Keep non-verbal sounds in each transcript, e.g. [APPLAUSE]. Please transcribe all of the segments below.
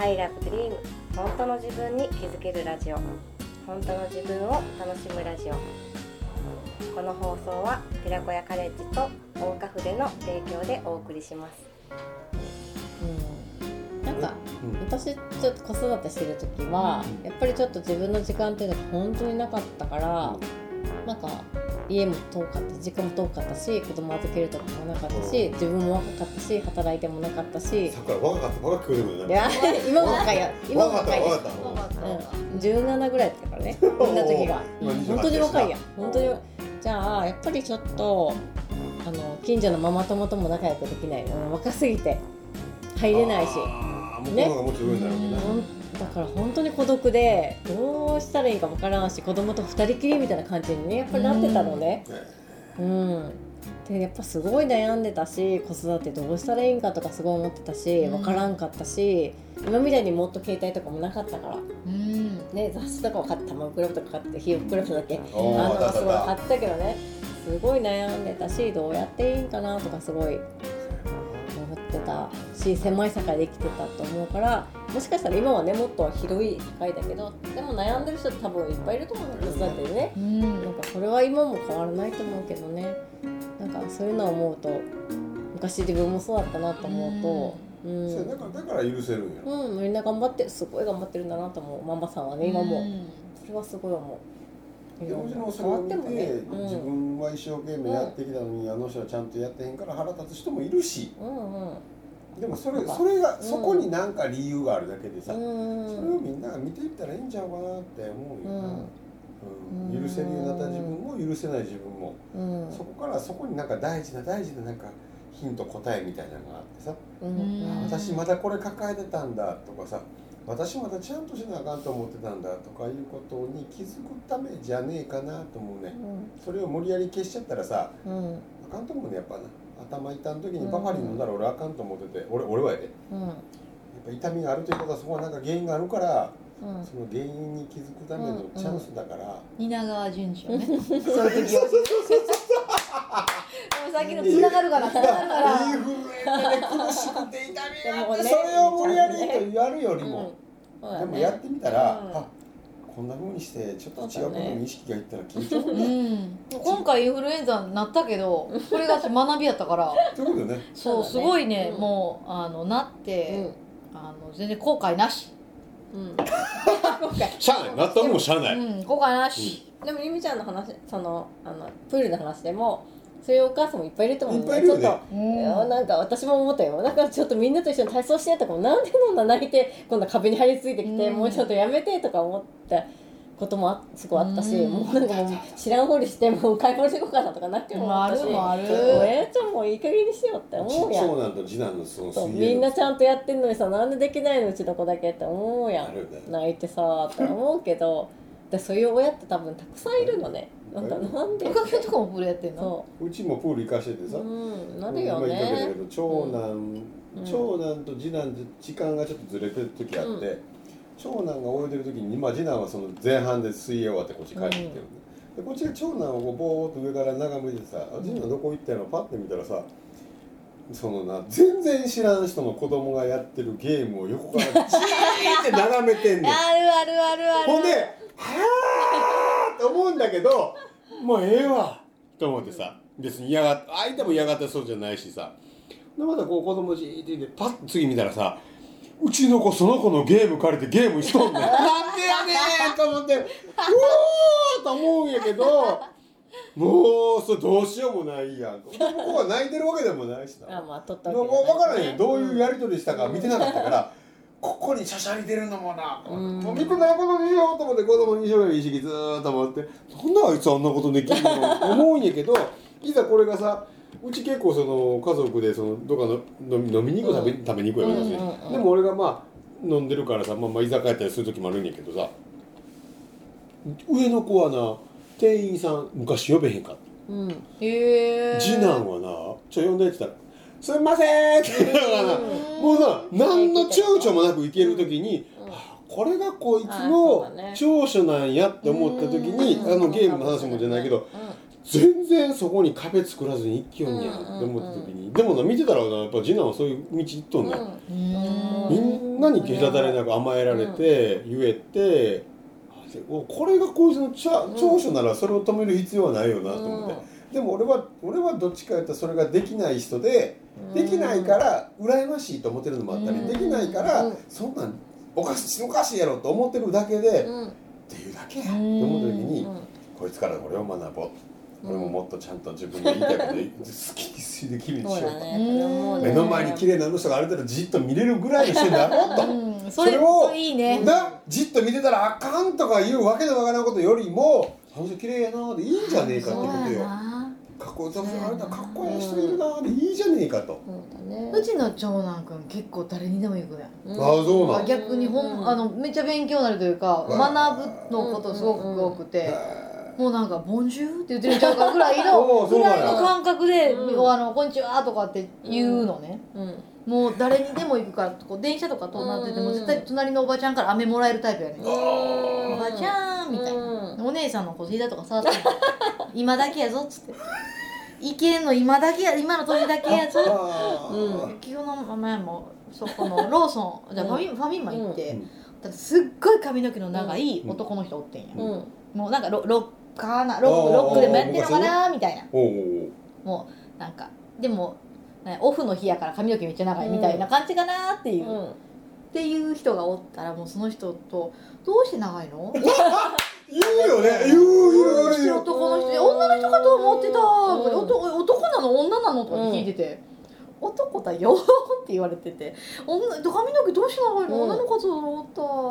I love dream 本当の自分に気づけるラジオ。本当の自分を楽しむラジオ。この放送は寺子屋カレッジと大岡筆の提供でお送りします。うん。なんか私ちょっと子育てしてる時はやっぱりちょっと自分の時間っていうのが本当になかったからなんか家も遠かった時間も遠かったし子供預けるとかもなかったし自分も若かったし働いてもなかったし。さっきから若かった。若く聞こえてくい。や今も若いよ。今も若いです若かった。うん、17ぐらいだったからね [LAUGHS] こんな時が。今28本当に若いや本当にじゃあやっぱりちょっとあの近所のママ友とも仲良くできない。の若すぎて。入れないしあー向こうの方がもっと上になるわけねだから本当に孤独でどうしたらいいかわからんし子供と二人きりみたいな感じにねやっぱりなってたのね。ね。うん。でやっぱすごい悩んでたし子育てどうしたらいいんかとかすごい思ってたしうん。わからんかったし今みたいにもっと携帯とかもなかったから。うん。ね雑誌とかを買って玉クラブとか買ってひよクラブだっけあのすごい買ってたけどね。すごい悩んでたしどうやっていいんかなとかすごい思ってたし狭い世界で生きてたと思うからもしかしたら今はねもっと広い世界だけどでも悩んでる人って多分いっぱいいると思うの子育てでねうん。なんかこれは今も変わらないと思うけどね。なんかそういうのを思うと昔自分もそうだったなと思うとうん、そうだからだから許せるんや。うん、みんな頑張ってすごい頑張ってるんだなと思う。ママさんはね今も、うん。それはすごい思うでもちろんそ変れを見て、わってもね、自分は一生懸命やってきたのに、あの人はちゃんとやってへんから腹立つ人もいるし。うんうん。でもそれそれが、ん。そこに何か理由があるだけでさ、うん。それをみんなが見ていったらいいんちゃうかなって思うよな、うん。うん。許せるようになった自分も許せない自分も、うん。そこからそこになんか大事な大事ななんかヒント答えみたいなのがあってさ、うん。うん私まだこれ抱えてたんだとかさ私まだちゃんとしなあかんと思ってたんだとかいうことに気づくためじゃねえかなと思うねそれを無理やり消しちゃったらさうん。あかんと思うねやっぱな頭痛ん時にバファリン飲んだら俺あかんと思ってて。俺俺はやで。やっうんぱ痛みがあるということはそこはなんか原因があるからうん。その原因に気づくためのチャンスだから、蜷川淳二をねそういう時はでもさっきの繋がるかな繋がるからでもねそれを無理やりとやるよりも、そうだね。でもやってみたら、うん。あこんな風にしてちょっと違うことに意識がいったら緊張？うねん。今回インフルエンザになったけどこれが学びやったから。ね。そうすごいねうん。もうあのなって、うん。あの全然後悔なし、うん。しゃあないなったもんしゃあない、うん、後悔なし、でもゆみちゃんの話そのあのプールの話でもそういうお母さんもいっぱいいると思うんだいっぱいいるよね。ちょっと。いやなんか私も思ったよ。なんかちょっとみんなと一緒に体操してとかもなんでそんな泣いて今度は壁に張り付いてきて、うん。もうちょっとやめてとか思ったこともあすごいあったし、うん。もうなんかもう知らんふりしてもう買い物していこうかなとかなっても思ったしもあるもある。親ちゃんもいい加減にしようって思うやん。長男と次男のそのそうみんなちゃんとやってんのにさなんでできないのうちの子だけって思うやん。泣いてさって思うけどでそういう親って多分たくさんいるのねなんかなんで？おかげとかもプールやってんの？そう。ちもプール行かしててさ、ううんなるよ今言ったけねど長男、うん。長男と次男で時間がちょっとずれてる時あって、長男が泳いでる時に、まあ、次男はその前半で水泳終わってこっち帰ってきてるんで,、でこっちが長男をこうボーっと上から眺めてさ「あ次男どこ行ったの?」パッて見たらさそのな全然知らん人の子供がやってるゲームを横からじーって眺めてんねん。[LAUGHS] あるあるあるある。ほんで、はぁーって思うんだけど、もうええわと思ってさ、別に嫌がっ相手も嫌がってそうじゃないしさ。で、またこう子供じーってて、パッと次見たらさ、うちの子その子のゲーム借りてゲームしとんねん。[LAUGHS] なんでやねんと思って、うおーと思うんやけど、もうそれどうしようもないやんと。でもここは泣いてるわけでもないしな。あまあ取ったもうわけじゃ分からへんどういうやり取りしたか見てなかったから、ここにしゃしゃり出るのもな、うん。もう見てないことにしようと思って子供にしようよ意識ずーっと思ってなんであいつあんなことできるの思うんやけど [LAUGHS] いざこれがさうち結構その家族でそのどっかの飲み飲みに行く食べ,、食べに行くやろ私、うんうんうん。でも俺がまあ飲んでるからさ、まあ、まあ居酒屋やったりする時もあるんやけどさ上の子はな店員さん昔呼べへんかった。うん。へえ次男はな「ちょ呼んで」って言ったら「すいません」って。言らなもうな何の躊躇もなく行ける時に、これがこいつの長所なんやって思った時に、うんあのゲームの話もじゃないけど全然そこに壁作らずに一気よんやんって思った時に、でもな見てたらなやっぱ次男はそういう道行っとんねみんなに隔たれなく甘えられて、言えてこれがこいつの長所ならそれを止める必要はないよなと思って、でも俺は俺はどっちかというとそれができない人で、できないから羨ましいと思ってるのもあったり、うん。できないから、うん。そんなんおかしいおかしいやろと思ってるだけで、っうん。ていうだけや。と思った時に、うん。こいつからこれを学ぼう、うん。俺ももっとちゃんと自分の言いたいこと好きにできるようにしようと。目の前に綺麗なあの人がある程度じっと見れるぐらいの人になろうと。うん。それをいいね。なじっと見てたらあかんとかいうわけのわからんことよりもあの人綺麗やなでいいんじゃねえかってことよこよさあれだかっこいい人いるなでいいじゃねえかと、そうだね。うちの長男くん結構誰にでも行くねうん。ああそうなん。逆にほんあのめっちゃ勉強になるというかうん学ぶのことすごく多くてへもうなんか「ボンジュー」って言ってるちゃうかぐらい [LAUGHS] おのぐらいの感覚で「うん。あのこんにちは」とかって言うのね。うん。もう誰にでも行くからこう電車とか通なっててもうん。絶対隣のおばちゃんから飴もらえるタイプやねおばちゃんみたいな。うん。お姉さんのこう膝とか触って [LAUGHS] 今だけやぞっつっていけんの今だけや今の年だけやぞ。あー。うん。昨日の前もそこのローソン [LAUGHS] じゃあファミ,、ファミマ行って、うん。ただすっごい髪の毛の長い男の人おってんや、うん。もうなんかロロッカーなロックロックでもやってんのかなみたいな。おうおうおうもうなんかでもねオフの日やから髪の毛めっちゃ長いみたいな感じかなっていう、うん。っていう人がおったらもうその人と「どうして長いの?」[LAUGHS] 言うよね。言う言う男の人で女の人かと思ってた、ん男男なの女なのとかって聞いてて、男だよって言われてて女髪の毛どうして長いの、うん女の子だと思っ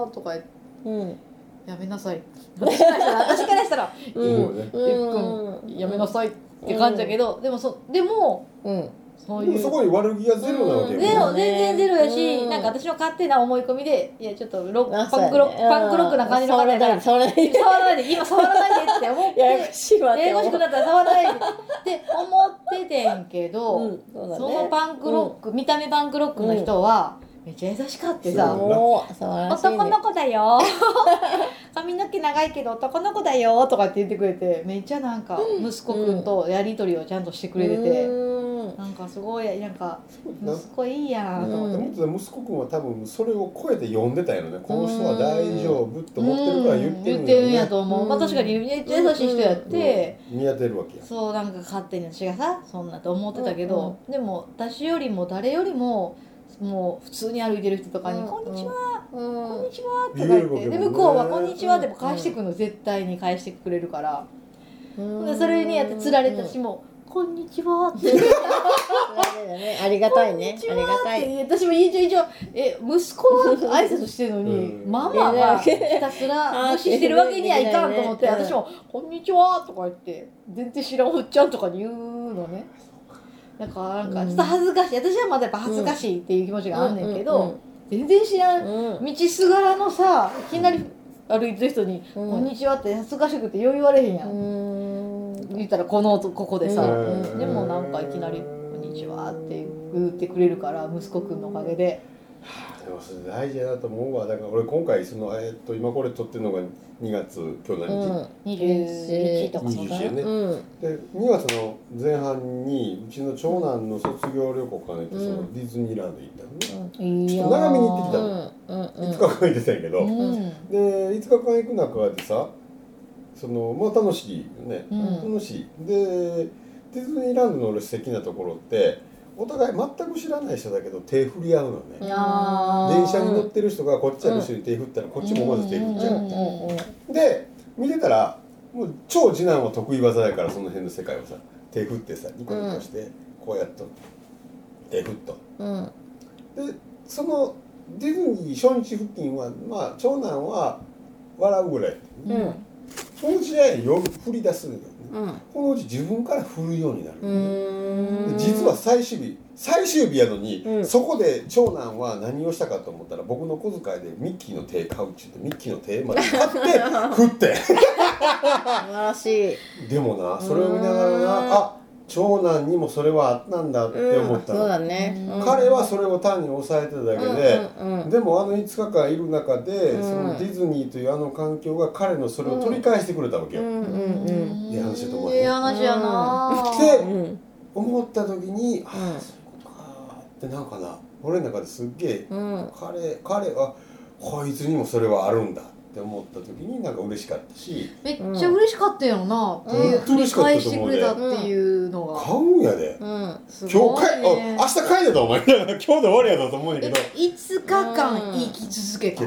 たとか言ってうんやめなさい私からしたら私からしたら言うよねうんやめなさいって感じだけど、でもそでもうんそういう。でもそこに悪気がゼロなわけよゼロうん。全然ゼロやし、うん。なんか私の勝手な思い込みでいやちょっとロッあパンクロック、そうやねパンクロックな感じの方やから。触らないで触らないで。触らないで今触らないでって思ってややこしいわってややこしくなったら触らないでって思っててんけど、うん。そのパンクロック、見た目パンクロックの人は、めっちゃ優しかってさ、男の子だよ。[LAUGHS] 髪の毛長いけど男の子だよとかって言ってくれてめっちゃなんか息子くんとやり取りをちゃんとしてくれてて、うん。なんかすごいなんかな。息子いいやんと思って、もっと息子くんは多分それを超えて呼んでたんやろねこの人は大丈夫と思ってるから言ってるうん言ってるんやとと思う、うん。まあ確かにめっちゃ優しい人やって、見当てるわけや。そうなんか勝手に私がさそんなと思ってたけど、でも私よりも誰よりももう普通に歩いてる人とかに「うん。こんにちは、うん。こんにちは」とか言って、で向こうは「こんにちは」でも返してくるの、絶対に返してくれるから、でそれにやってつられたしも「こんにちは」[LAUGHS] ってう。んねありがたいね。ありがたい。私も一応一応え息子は挨拶してるのに、うん。ママがひたすら無視してるわけにはいかんと思って、うん私も「こんにちは」とか言って全然知らんおっちゃんとかに言うのね。なんかなんかちょっと恥ずかしい。私はまだやっぱ恥ずかしいっていう気持ちがあんねんけど、全然知らんうん。道すがらのさいきなり歩いてる人に「うん。こんにちは」って恥ずかしくてよう言われへんやん、うん言ったらこのここでさ、うん。でもなんかいきなり「こんにちは」って言ってくれるから息子くんのおかげで。でもそれ大事だなと思うわだから俺今回その、えーっと今これ撮ってるのが2月今日何日、21とかそうだ21やね。うん。で2月の前半にうちの長男の卒業旅行兼ねてそのうんディズニーランド行ったのね、いちょっと長めに行ってきたの、うん。うん。5日間行ってたんやけど、うん。で5日間行く中でさそのまあ楽しいよね、うん。楽しい。でディズニーランドの俺素敵なところってお互い全く知らない人だけど手振り合うのね、電車に乗ってる人がこっちの人に手振ったらこっちもまず手振っちゃう、で見てたらもう超次男は得意技やからその辺の世界をさ手振ってさニコニコしてこうやっと手振っと。うん。でそのディズニー初日付近はまあ長男は笑うぐらいうんそのうちね夜振り出すんだよね。うん。このうち自分から振るようになる、うん。で実は最終日最終日やのに、うん。そこで長男は何をしたかと思ったら僕の小遣いでミッキーの手買うっちゅってミッキーの手まで買って [LAUGHS] 振って。素晴らしい。でもなそれを見ながらうん。なあ長男にもそれはあったんだって思ったの、そうだね、うん。彼はそれを単に抑えてただけで、うんうんうん。でもあの5日間いる中で、うん。そのディズニーというあの環境が彼のそれを取り返してくれたわけよ、うんうんいい話だと思う。いい話やな。でうん。うん思った時に、あうん。あそういうことかってなんかな。俺の中ですっげえ、うん。彼彼はこいつにもそれはあるんだって思った時になんか嬉しかったし。めっちゃ嬉しかったよなっていううん。繰り返してくれたっていうのが。買うんやで、うん。す今日帰、明日帰れたお前。[LAUGHS] 今日で終わりやだと思うんやけえど5日間生き続けた。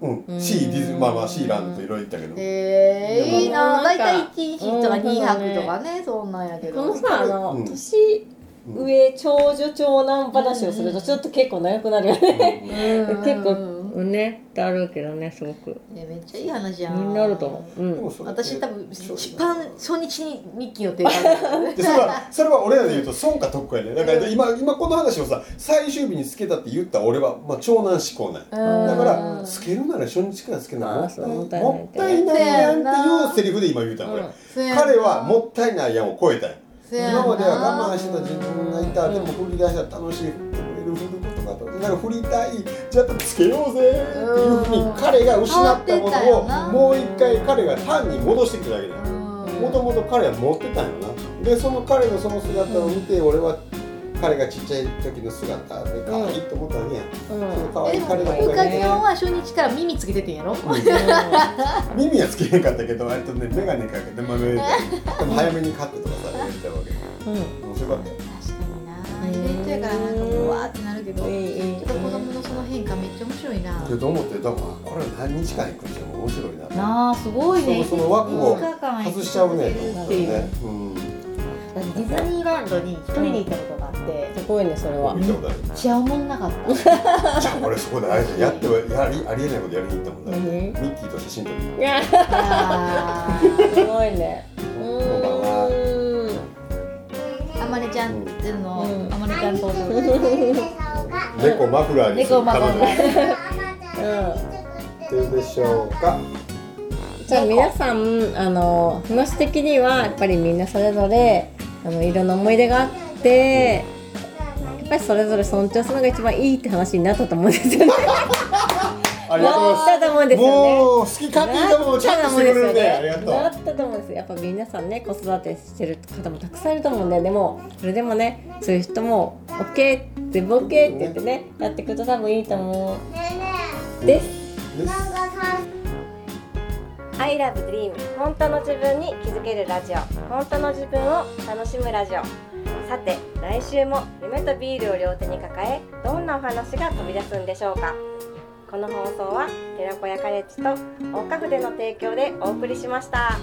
うん、うん。C ディズまあまあ C ランドといろいろ行ったけど、えー、いいな。大体1日とかうん。2泊とかねそんなんやけど。このさあの、うん。年うん上長女長男話をするとちょっと結構長くなるよね、うん。[LAUGHS] 結構うんねってあるけどねすごく。ねめっちゃいい話やん。みんなあると思う、うん。私多分一番初日にミッキーの手紙でそれはそれは俺らで言うと損か得かやねだから今今この話をさ最終日につけたって言った俺は、まあ、長男志向なんや。だからつけるなら初日からつけるならもったいもったいないもったいないやんっていうセリフで今言うたん。彼はもったいないやんを超えたん今までは我慢してた自分がいた。でも振り出したら楽しいなんか振りたいじゃあつけようぜっていうふうに彼が失ったものな。をもう一回彼が単に戻してきただけだよ。うん。もともと彼は持ってたんよな。でその彼のその姿を見て俺は彼がちっちゃい時の姿で可愛いと思ったわけやん、その可愛いでも彼が深木は初日から耳つけててんやろ耳はつけへんかったけど割とね眼鏡かけてまめでも早めに買ってとかさやりたいわけうん。面白かったよ。確かにな。イベントやからなんかもうわーってけど。いいいいいいちょっと子供のその変化めっちゃ面白いな。けど思ってだからこれ何日間行くにしても面白いななあすごいね。その枠を5日間外しちゃうねと思っていううん。私ディズニーランドに一人で行ったことがあって。すごいねそれは見たことあるめっちゃおもんなかった。[LAUGHS] じゃあ俺そこであえてやってはやりありえないことやりに行ったもんだ何ミッキーと写真撮りにいやあーすごいね。うこん。あまねちゃんっていうのうん。あまねちゃん登場 [LAUGHS] 猫マフラーにする猫マフラー。彼女。どうでしょうか？じゃあ皆さんあの話的にはやっぱりみんなそれぞれあのいろんな思い出があってやっぱりそれぞれ尊重するのが一番いいって話になったと思うんですよね。ありがとうございなったと思うんますですよね。もう好き勝手にもちゃんとしてくれるねありがとなうったと思うんですよ。やっぱ皆さんね子育てしてる方もたくさんいると思うんで。でもそれでもねそういう人も OK 全部 OK って言ってねやっていくと多分いいと思う。です。です。I love dream 本当の自分に気づけるラジオ。本当の自分を楽しむラジオ。さて来週も夢とビールを両手に抱えどんなお話が飛び出すんでしょうか。この放送は寺子屋カレッジと大花筆の提供でお送りしました。